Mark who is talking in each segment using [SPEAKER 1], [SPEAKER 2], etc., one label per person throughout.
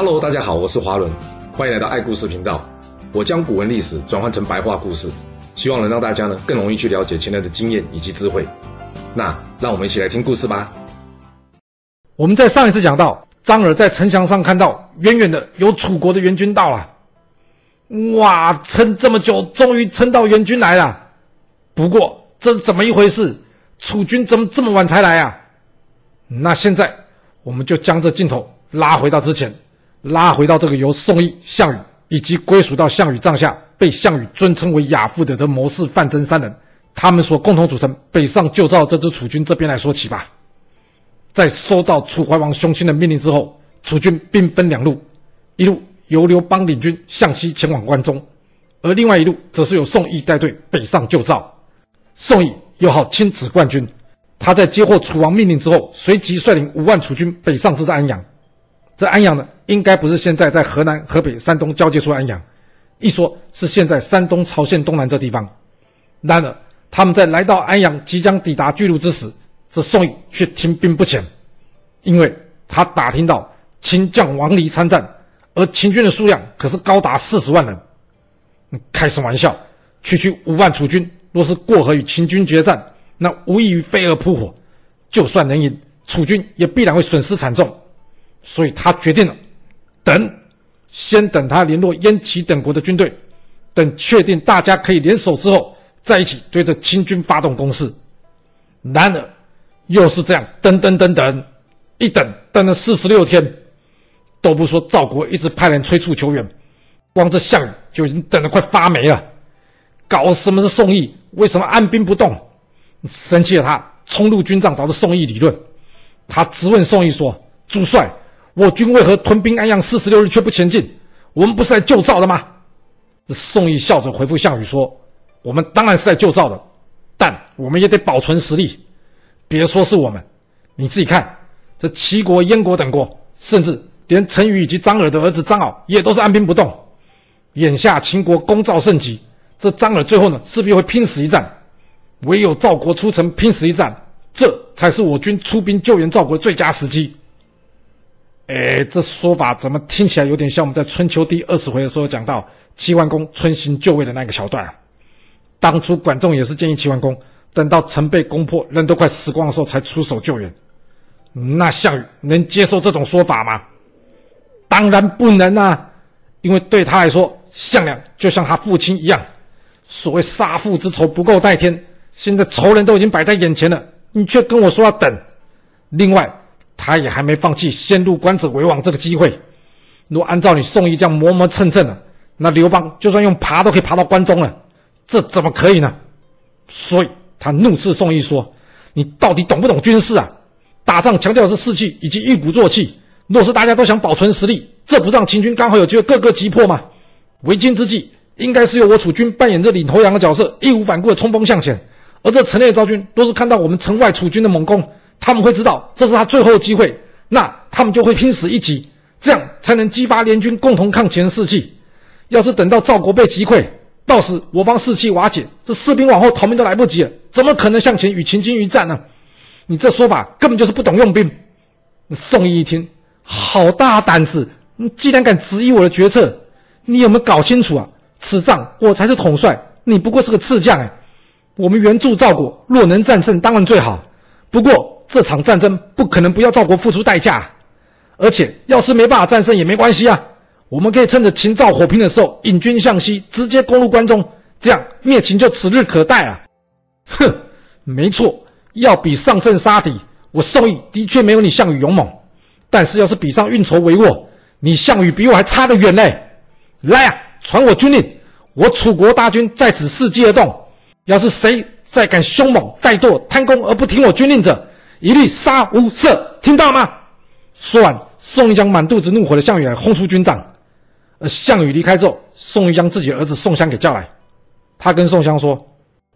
[SPEAKER 1] Hello，大家好，我是华伦，欢迎来到爱故事频道。我将古文历史转换成白话故事，希望能让大家呢更容易去了解前人的经验以及智慧。那让我们一起来听故事吧。
[SPEAKER 2] 我们在上一次讲到，张耳在城墙上看到远远的有楚国的援军到了，哇，撑这么久，终于撑到援军来了。不过这是怎么一回事？楚军怎么这么晚才来啊？那现在我们就将这镜头拉回到之前。拉回到这个由宋义、项羽以及归属到项羽帐下、被项羽尊称为亚父的这谋士范增三人，他们所共同组成北上救赵这支楚军这边来说起吧。在收到楚怀王雄心的命令之后，楚军兵分两路，一路由刘邦领军向西前往关中，而另外一路则是由宋义带队北上救赵。宋义又号青子冠军，他在接获楚王命令之后，随即率领五万楚军北上至安阳。这安阳呢，应该不是现在在河南、河北、山东交界处安阳，一说是现在山东曹县东南这地方。然而，他们在来到安阳，即将抵达巨鹿之时，这宋义却停兵不前，因为他打听到秦将王离参战，而秦军的数量可是高达四十万人。开什么玩笑？区区五万楚军，若是过河与秦军决战，那无异于飞蛾扑火，就算能赢，楚军也必然会损失惨重。所以他决定了，等，先等他联络燕齐等国的军队，等确定大家可以联手之后，再一起对着秦军发动攻势。然而，又是这样，等等等等，一等等了四十六天，都不说赵国一直派人催促求援，光这项羽就已经等得快发霉了。搞什么是宋义？为什么按兵不动？生气的，他冲入军帐找着宋义理论。他质问宋义说：“主帅。”我军为何屯兵安阳四十六日却不前进？我们不是来救赵的吗？宋义笑着回复项羽说：“我们当然是来救赵的，但我们也得保存实力。别说是我们，你自己看，这齐国、燕国等国，甚至连陈驭以及张耳的儿子张敖也都是按兵不动。眼下秦国攻赵甚急，这张耳最后呢势必会拼死一战。唯有赵国出城拼死一战，这才是我军出兵救援赵国的最佳时机。”哎，这说法怎么听起来有点像我们在春秋第二十回的时候讲到齐桓公春行就位的那个桥段啊？当初管仲也是建议齐桓公等到城被攻破，人都快死光的时候才出手救援。那项羽能接受这种说法吗？当然不能啊！因为对他来说，项梁就像他父亲一样，所谓杀父之仇不共戴天，现在仇人都已经摆在眼前了，你却跟我说要等。另外。他也还没放弃先入关者为王这个机会。若按照你宋义这样磨磨蹭蹭的，那刘邦就算用爬都可以爬到关中了，这怎么可以呢？所以他怒斥宋义说：“你到底懂不懂军事啊？打仗强调的是士气以及一鼓作气。若是大家都想保存实力，这不让秦军刚好有机会各个击破吗？为今之计，应该是由我楚军扮演着领头羊的角色，义无反顾的冲锋向前。而这城内赵军若是看到我们城外楚军的猛攻，他们会知道这是他最后的机会，那他们就会拼死一击，这样才能激发联军共同抗前的士气。要是等到赵国被击溃，到时我方士气瓦解，这士兵往后逃命都来不及了，怎么可能向前与秦军一战呢？你这说法根本就是不懂用兵。宋义一听，好大胆子！你既然敢质疑我的决策，你有没有搞清楚啊？此仗我才是统帅，你不过是个次将哎。我们援助赵国，若能战胜，当然最好。不过这场战争不可能不要赵国付出代价，而且要是没办法战胜也没关系啊，我们可以趁着秦赵火拼的时候引军向西，直接攻入关中，这样灭秦就指日可待啊！哼，没错，要比上阵杀敌，我宋义的确没有你项羽勇猛，但是要是比上运筹帷幄，你项羽比我还差得远嘞！来啊，传我军令，我楚国大军在此伺机而动，要是谁。再敢凶猛怠惰贪功而不听我军令者，一律杀无赦，听到吗？说完，宋义将满肚子怒火的项羽轰出军帐。而项羽离开之后，宋义将自己儿子宋襄给叫来，他跟宋襄说：“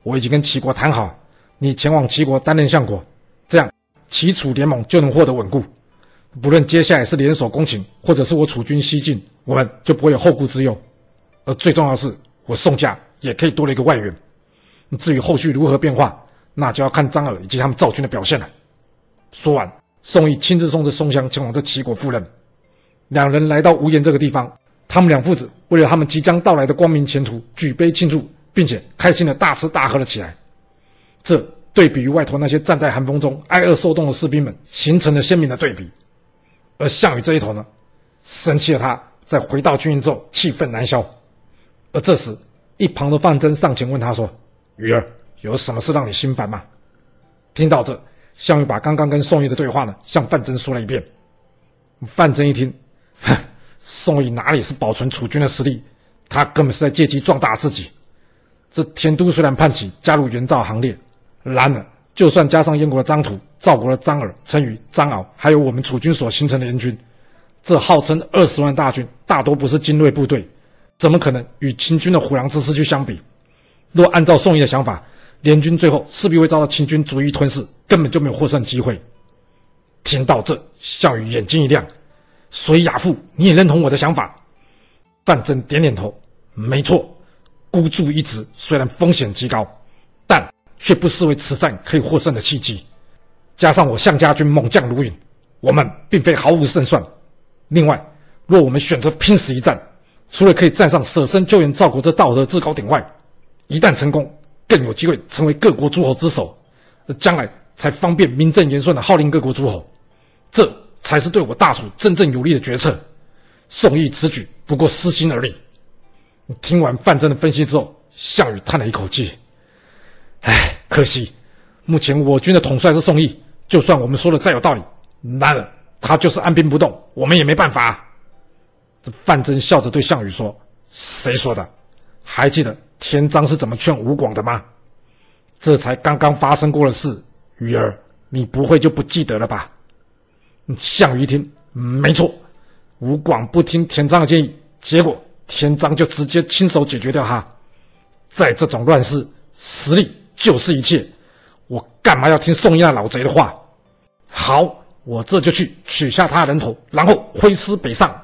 [SPEAKER 2] 我已经跟齐国谈好，你前往齐国担任相国，这样齐楚联盟就能获得稳固。不论接下来是联手攻秦，或者是我楚军西进，我们就不会有后顾之忧。而最重要的是，我宋家也可以多了一个外援。”至于后续如何变化，那就要看张耳以及他们赵军的表现了。说完，宋义亲自送着宋襄前往这齐国赴任。两人来到无言这个地方，他们两父子为了他们即将到来的光明前途，举杯庆祝，并且开心的大吃大喝了起来。这对比于外头那些站在寒风中挨饿受冻的士兵们，形成了鲜明的对比。而项羽这一头呢，生气的他在回到军营之后，气愤难消。而这时，一旁的范增上前问他说：“羽儿，有什么事让你心烦吗？”听到这，项羽把刚刚跟宋义的对话呢，向范增说了一遍。范增一听，哼，宋义哪里是保存楚军的实力？他根本是在借机壮大自己。这田都虽然叛起，加入袁绍行列，然而就算加上燕国的张图、赵国的张耳、陈馀、张敖，还有我们楚军所形成的联军，这号称二十万大军，大多不是精锐部队，怎么可能与秦军的虎狼之师去相比？若按照宋义的想法，联军最后势必会遭到秦军逐一吞噬，根本就没有获胜机会。听到这，项羽眼睛一亮，所以亚父，你也认同我的想法？范增点点头，没错，孤注一掷虽然风险极高，但却不失为此战可以获胜的契机。加上我项家军猛将如云，我们并非毫无胜算。另外，若我们选择拼死一战，除了可以站上舍身救援赵国这道德制高点外，一旦成功，更有机会成为各国诸侯之首，将来才方便名正言顺的号令各国诸侯，这才是对我大楚真正有利的决策。宋义此举不过私心而已。听完范增的分析之后，项羽叹了一口气：“唉，可惜目前我军的统帅是宋义，就算我们说的再有道理，然而他就是按兵不动，我们也没办法。”这范增笑着对项羽说：“谁说的？还记得？”田臧是怎么劝吴广的吗？这才刚刚发生过的事，羽儿，你不会就不记得了吧？项羽一听，没错，吴广不听田臧的建议，结果田臧就直接亲手解决掉他。在这种乱世，实力就是一切，我干嘛要听宋义那老贼的话？好，我这就去取下他的人头，然后挥师北上。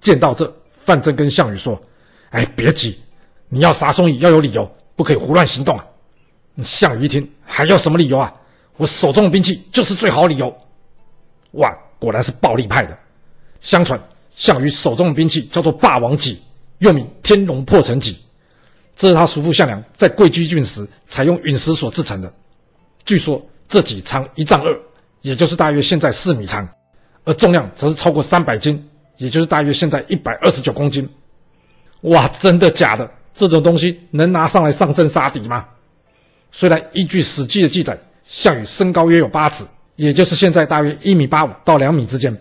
[SPEAKER 2] 见到这，范增跟项羽说：“哎，别急。”你要杀宋义要有理由，不可以胡乱行动啊！项羽一听，还要什么理由啊？我手中的兵器就是最好理由。哇，果然是暴力派的。相传项羽手中的兵器叫做霸王戟，又名天龙破城戟。这是他叔父项梁在贵居郡时采用陨石所制成的。据说这戟长一丈二，也就是大约现在四米长，而重量则是超过三百斤，也就是大约现在一百二十九公斤。哇，真的假的？这种东西能拿上来上阵杀敌吗？虽然依据《史记》的记载，项羽身高约有八尺，也就是现在大约一米八五到两米之间，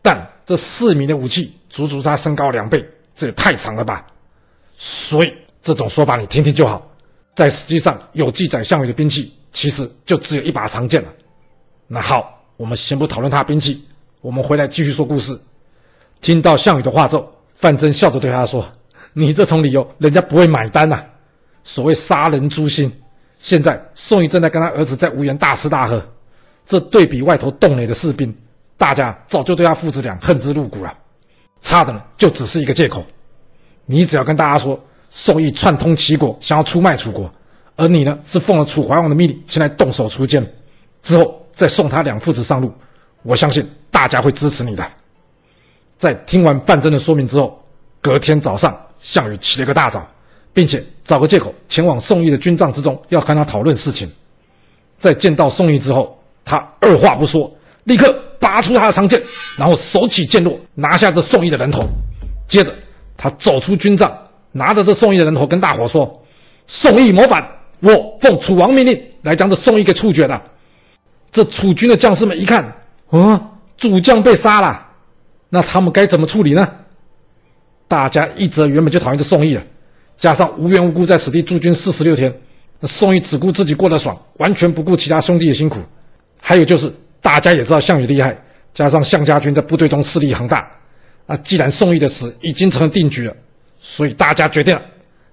[SPEAKER 2] 但这四米的武器足足他身高两倍，这也太长了吧！所以这种说法你听听就好。在史记上有记载，项羽的兵器其实就只有一把长剑了。那好，我们先不讨论他兵器，我们回来继续说故事。听到项羽的话之后，范增笑着对他说。你这种理由，人家不会买单呐、所谓杀人诛心，现在宋义正在跟他儿子在无盐大吃大喝，这对比外头洞内的士兵，大家早就对他父子俩恨之入骨了。差的呢，就只是一个借口。你只要跟大家说，宋义串通齐国，想要出卖楚国，而你呢是奉了楚怀王的命令前来动手锄奸，之后再送他两父子上路，我相信大家会支持你的。在听完范增的说明之后，隔天早上。项羽起了个大早，并且找个借口前往宋义的军帐之中，要和他讨论事情。在见到宋义之后，他二话不说，立刻拔出他的长剑，然后手起剑落，拿下这宋义的人头。接着，他走出军帐，拿着这宋义的人头，跟大伙说：“宋义谋反，我奉楚王命令来将这宋义给处决了。”这楚军的将士们一看，啊，主将被杀了，那他们该怎么处理呢？大家一则原本就讨厌这宋义了，加上无缘无故在此地驻军四十六天，那宋义只顾自己过得爽，完全不顾其他兄弟的辛苦。还有就是大家也知道项羽厉害，加上项家军在部队中势力很大，那既然宋义的死已经成了定局了，所以大家决定了，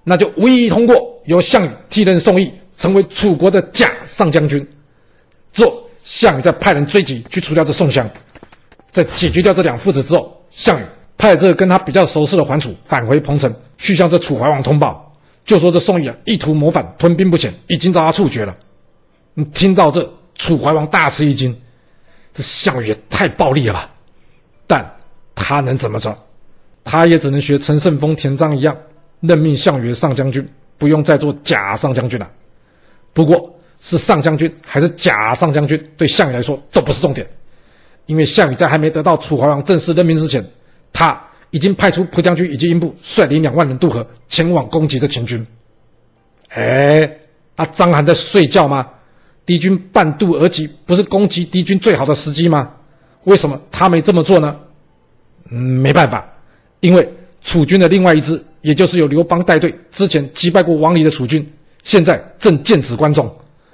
[SPEAKER 2] 那就无异议通过，由项羽替任宋义，成为楚国的假上将军。之后，项羽再派人追击去除掉这宋襄，在解决掉这两父子之后，项羽。派这个跟他比较熟识的桓楚返回彭城，去向这楚怀王通报，就说这宋义啊意图谋反，吞兵不前，已经遭他处决了。你听到这，楚怀王大吃一惊，这项羽也太暴力了吧？但他能怎么着？他也只能学陈胜峰、田璋一样，任命项羽上将军，不用再做假上将军了。不过，是上将军还是假上将军，对项羽来说都不是重点，因为项羽在还没得到楚怀王正式任命之前，他已经派出蒲将军以及英布率领两万人渡河前往攻击这秦军。哎，啊，章邯在睡觉吗？敌军半渡而击，不是攻击敌军最好的时机吗？为什么他没这么做呢？嗯，没办法，因为楚军的另外一支，也就是由刘邦带队之前击败过王离的楚军，现在正剑指关中，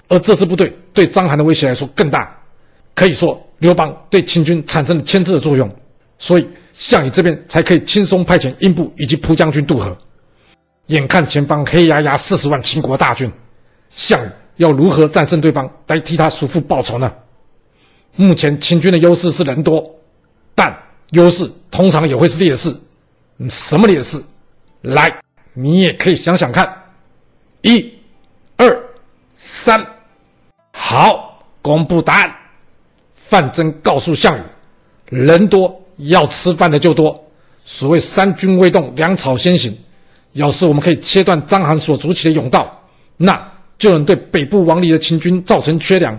[SPEAKER 2] 而这支部队对章邯的威胁来说更大。可以说，刘邦对秦军产生了牵制的作用，所以项羽这边才可以轻松派遣英布以及蒲将军渡河。眼看前方黑压压四十万秦国大军，项羽要如何战胜对方，来替他叔父报仇呢？目前秦军的优势是人多，但优势通常也会是劣势。什么劣势？来，你也可以想想看。一、二、三，好，公布答案。范增告诉项羽：“人多，要吃饭的就多。所谓三军未动，粮草先行。要是我们可以切断章邯所筑起的甬道，那就能对北部王离的秦军造成缺粮。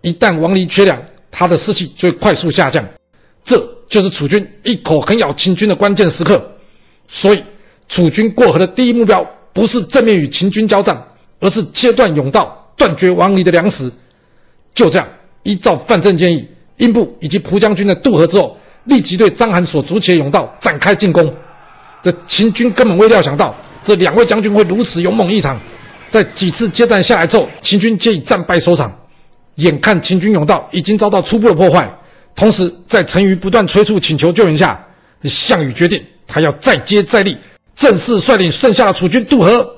[SPEAKER 2] 一旦王离缺粮，他的士气就会快速下降。这就是楚军一口狠咬秦军的关键时刻。所以，楚军过河的第一目标不是正面与秦军交战，而是切断甬道，断绝王离的粮食。就这样，依照范增建议，英布以及蒲将军的渡河之后，立即对章邯所筑起的甬道展开进攻。这秦军根本未料想到，这两位将军会如此勇猛异常。在几次接战下来之后，秦军皆以战败收场。眼看秦军甬道已经遭到初步的破坏，同时在陈馀不断催促请求救援下，项羽决定他要再接再厉，正式率领剩下的楚军渡河。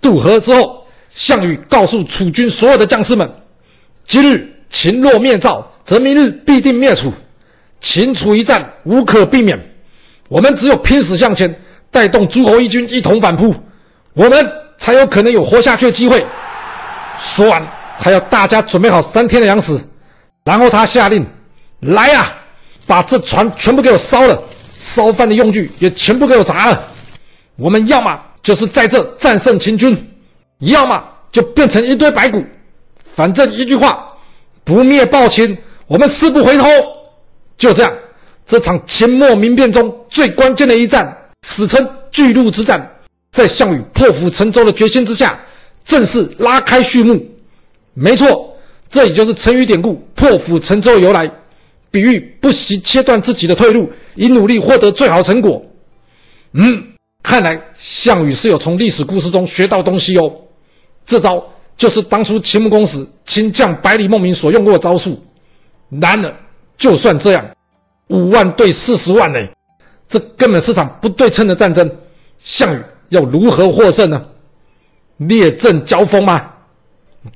[SPEAKER 2] 渡河之后，项羽告诉楚军所有的将士们：今日秦若灭赵，则明日必定灭楚。秦楚一战无可避免。我们只有拼死向前，带动诸侯义军一同反扑，我们才有可能有活下去的机会。说完，他要大家准备好三天的粮食，然后他下令：“来呀，把这船全部给我烧了，烧饭的用具也全部给我砸了。我们要么就是在这战胜秦军，要么就变成一堆白骨。反正一句话，不灭暴秦，我们誓不回头。”就这样。这场秦末民变中最关键的一战，史称巨鹿之战，在项羽破釜沉舟的决心之下，正式拉开序幕。没错，这也就是成语典故“破釜沉舟”的由来，比喻不惜切断自己的退路，以努力获得最好成果。嗯，看来项羽是有从历史故事中学到东西哦。这招就是当初秦穆公时秦将百里孟明所用过的招数。然而，就算这样。五万对四十万呢，这根本是场不对称的战争。项羽要如何获胜呢？列阵交锋吗？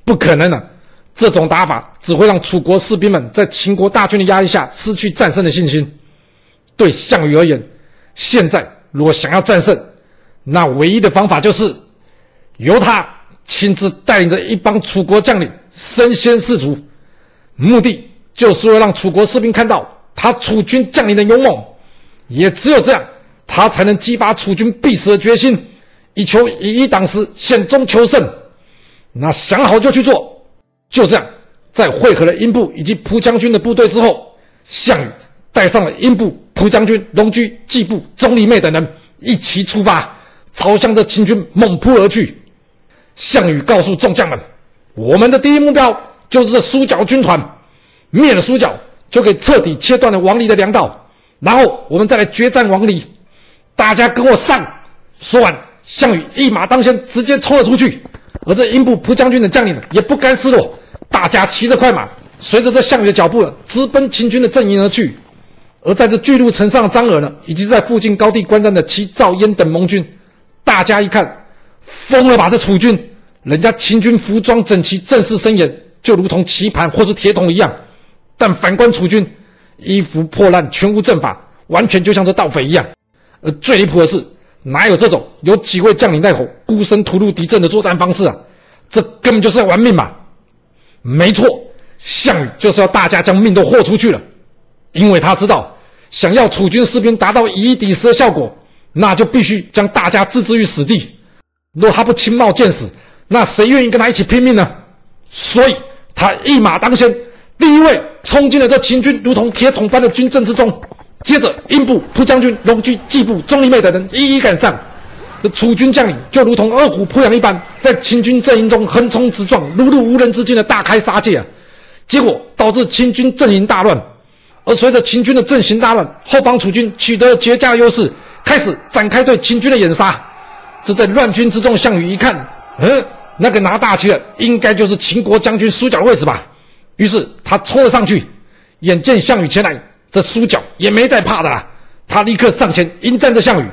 [SPEAKER 2] 不可能的，这种打法只会让楚国士兵们在秦国大军的压力下失去战胜的信心。对项羽而言，现在如果想要战胜，那唯一的方法就是由他亲自带领着一帮楚国将领身先士卒，目的就是为了让楚国士兵看到。他楚军将领的勇猛，也只有这样，他才能激发楚军必死的决心，以求以一挡十，险中求胜。那想好就去做。就这样，在汇合了英布以及蒲将军的部队之后，项羽带上了英布、蒲将军、龙驹、季布、钟离昧等人一齐出发，朝向着秦军猛扑而去。项羽告诉众将们：“我们的第一目标就是这苏角军团，灭了苏角。”就可以彻底切断了王离的粮道，然后我们再来决战王离。大家跟我上！说完，项羽一马当先，直接冲了出去。而这英布、蒲将军的将领也不甘示弱，大家骑着快马，随着这项羽的脚步，直奔秦军的阵营而去。而在这巨鹿城上的张耳呢，以及在附近高地观战的齐、赵、燕等盟军，大家一看，疯了吧？这楚军，人家秦军服装整齐，阵势森严，就如同棋盘或是铁桶一样。但反观楚军，衣服破烂，全无阵法，完全就像这盗匪一样。而最离谱的是，哪有这种有几位将领带头，孤身突入敌阵的作战方式啊？这根本就是要玩命嘛！没错，项羽就是要大家将命都豁出去了，因为他知道，想要楚军士兵达到以一敌十的效果，那就必须将大家置之于死地。若他不亲冒见死，那谁愿意跟他一起拼命呢？所以，他一马当先，第一位冲进了这秦军如同铁桶般的军阵之中。接着，英布、蒲将军、龙驹、季布、钟离妹等人一一赶上。这楚军将领就如同饿虎扑羊一般，在秦军阵营中横冲直撞，如入无人之境的大开杀戒啊！结果导致秦军阵营大乱。而随着秦军的阵型大乱，后方楚军取得了绝佳优势，开始展开对秦军的掩杀。这在乱军之中，项羽一看，嗯，那个拿大旗的应该就是秦国将军苏角的位置吧？于是他冲了上去，眼见项羽前来，这苏角也没再怕的啦，他立刻上前迎战着项羽。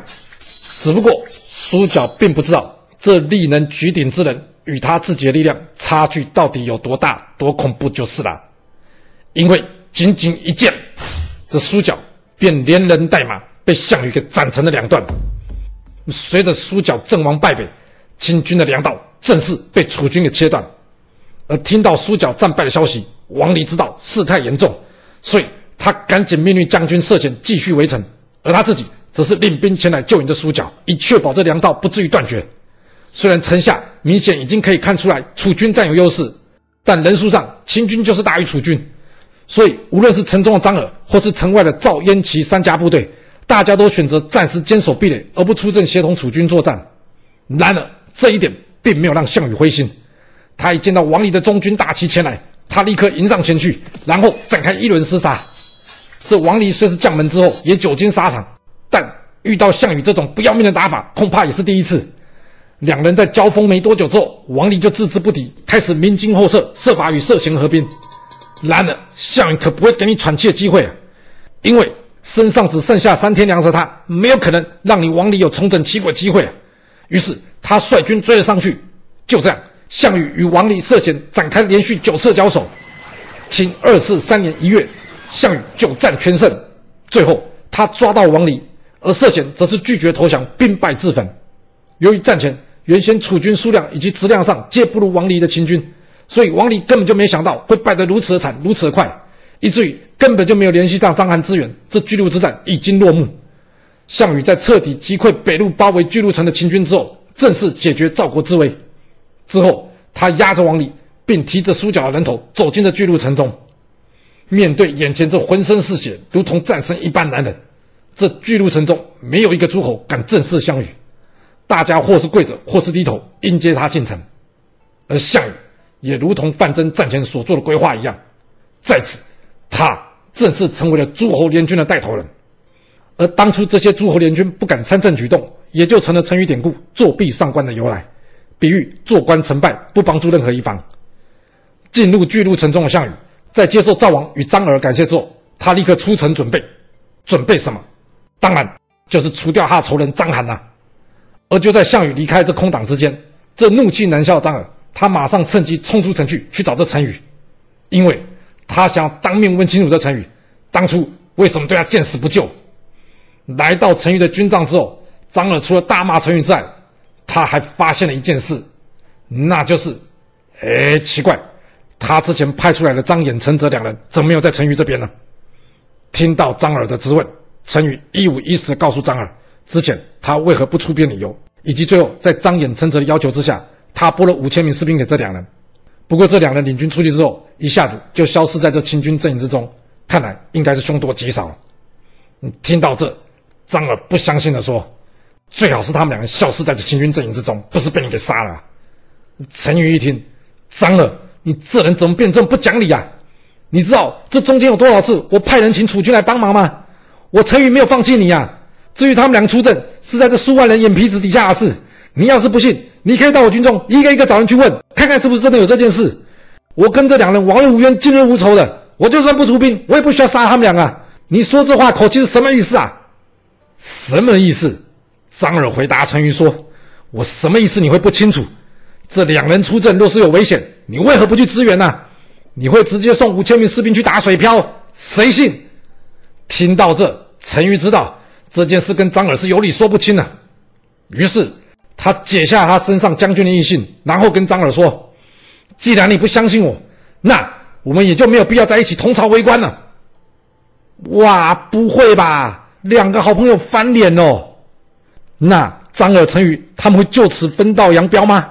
[SPEAKER 2] 只不过苏角并不知道，这力能举鼎之人与他自己的力量差距到底有多大、多恐怖就是了，因为。仅仅一剑，这苏角便连人带马被项羽给斩成了两段。随着苏角阵亡败北，秦军的粮道正式被楚军给切断。而听到苏角战败的消息，王离知道事态严重，所以他赶紧命令将军涉险继续围城，而他自己则是领兵前来救援这苏角，以确保这粮道不至于断绝。虽然城下明显已经可以看出来楚军占有优势，但人数上秦军就是大于楚军。所以，无论是城中的张耳，或是城外的赵、燕、齐三家部队，大家都选择暂时坚守壁垒，而不出阵协同楚军作战。然而，这一点并没有让项羽灰心。他一见到王离的中军大旗前来，他立刻迎上前去，然后展开一轮厮杀。这王离虽是将门之后，也久经沙场，但遇到项羽这种不要命的打法，恐怕也是第一次。两人在交锋没多久之后，王离就置之不敌，开始鸣金后撤，设法与涉嫌合兵。然而，项羽可不会给你喘气的机会啊！因为身上只剩下三天粮食，他没有可能让你王离有重整旗鼓的机会啊！于是他率军追了上去。就这样，项羽与王离、涉险展开连续九次交手。秦二次三年一月，项羽九战全胜。最后，他抓到王离，而涉险则是拒绝投降，兵败自焚。由于战前原先楚军数量以及质量上皆不如王离的秦军。所以王离根本就没想到会败得如此惨，如此的快，以至于根本就没有联系上章邯支援。这巨鹿之战已经落幕。项羽在彻底击溃北路包围巨鹿城的秦军之后，正式解决赵国之危。之后，他押着王离，并提着苏角的人头走进了巨鹿城中。面对眼前这浑身是血、如同战神一般男人，这巨鹿城中没有一个诸侯敢正视项羽，大家或是跪着，或是低头迎接他进城。而项羽。也如同范增战前所做的规划一样，在此，他正式成为了诸侯联军的带头人。而当初这些诸侯联军不敢参政举动，也就成了成语典故“作壁上观”的由来，比喻做官成败不帮助任何一方。进入巨鹿城中的项羽，在接受赵王与张耳感谢之后，他立刻出城准备，准备什么？当然就是除掉他仇人张邯呐。而就在项羽离开这空档之间，这怒气难消的张耳。他马上趁机冲出城去，去找这陈宇，因为他想要当面问清楚这陈宇当初为什么对他见死不救。来到陈宇的军帐之后，张耳除了大骂陈宇之外，他还发现了一件事，那就是，哎，奇怪，他之前派出来的张衍、陈泽两人怎么没有在陈驭这边呢？听到张耳的质问，陈宇一五一十的告诉张耳，之前他为何不出兵理由，以及最后在张衍、陈泽的要求之下。他拨了五千名士兵给这两人，不过这两人领军出去之后，一下子就消失在这秦军阵营之中，看来应该是凶多吉少。你听到这，张耳不相信地说：“最好是他们两个消失在这秦军阵营之中，不是被你给杀了。”陈宇一听，张耳，你这人怎么变这么不讲理啊？你知道这中间有多少次我派人请楚军来帮忙吗？我陈宇没有放弃你啊。至于他们两个出阵，是在这数万人眼皮子底下的事。你要是不信，你可以到我军中一个一个找人去问，看看是不是真的有这件事。我跟这两人往日无冤，近日无仇的，我就算不出兵，我也不需要杀他们两个。你说这话口气是什么意思啊？什么意思？张耳回答陈驭说：“我什么意思？你会不清楚？这两人出阵若是有危险，你为何不去支援呢？你会直接送五千名士兵去打水漂？谁信？”听到这，陈驭知道这件事跟张耳是有理说不清的，于是。他解下他身上将军的印信，然后跟张耳说：“既然你不相信我，那我们也就没有必要在一起同朝为官了。”
[SPEAKER 3] 哇，不会吧？两个好朋友翻脸哦？那张耳、陈宇他们会就此分道扬镳吗？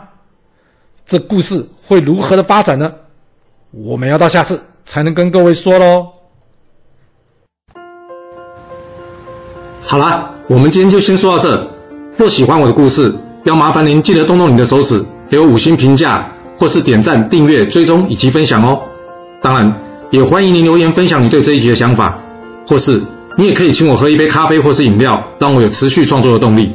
[SPEAKER 3] 这故事会如何的发展呢？我们要到下次才能跟各位说喽。
[SPEAKER 2] 好啦，我们今天就先说到这。若喜欢我的故事，要麻烦您记得动动你的手指，给我五星评价，或是点赞、订阅、追踪以及分享哦。当然，也欢迎您留言分享你对这一集的想法，或是你也可以请我喝一杯咖啡或是饮料，让我有持续创作的动力。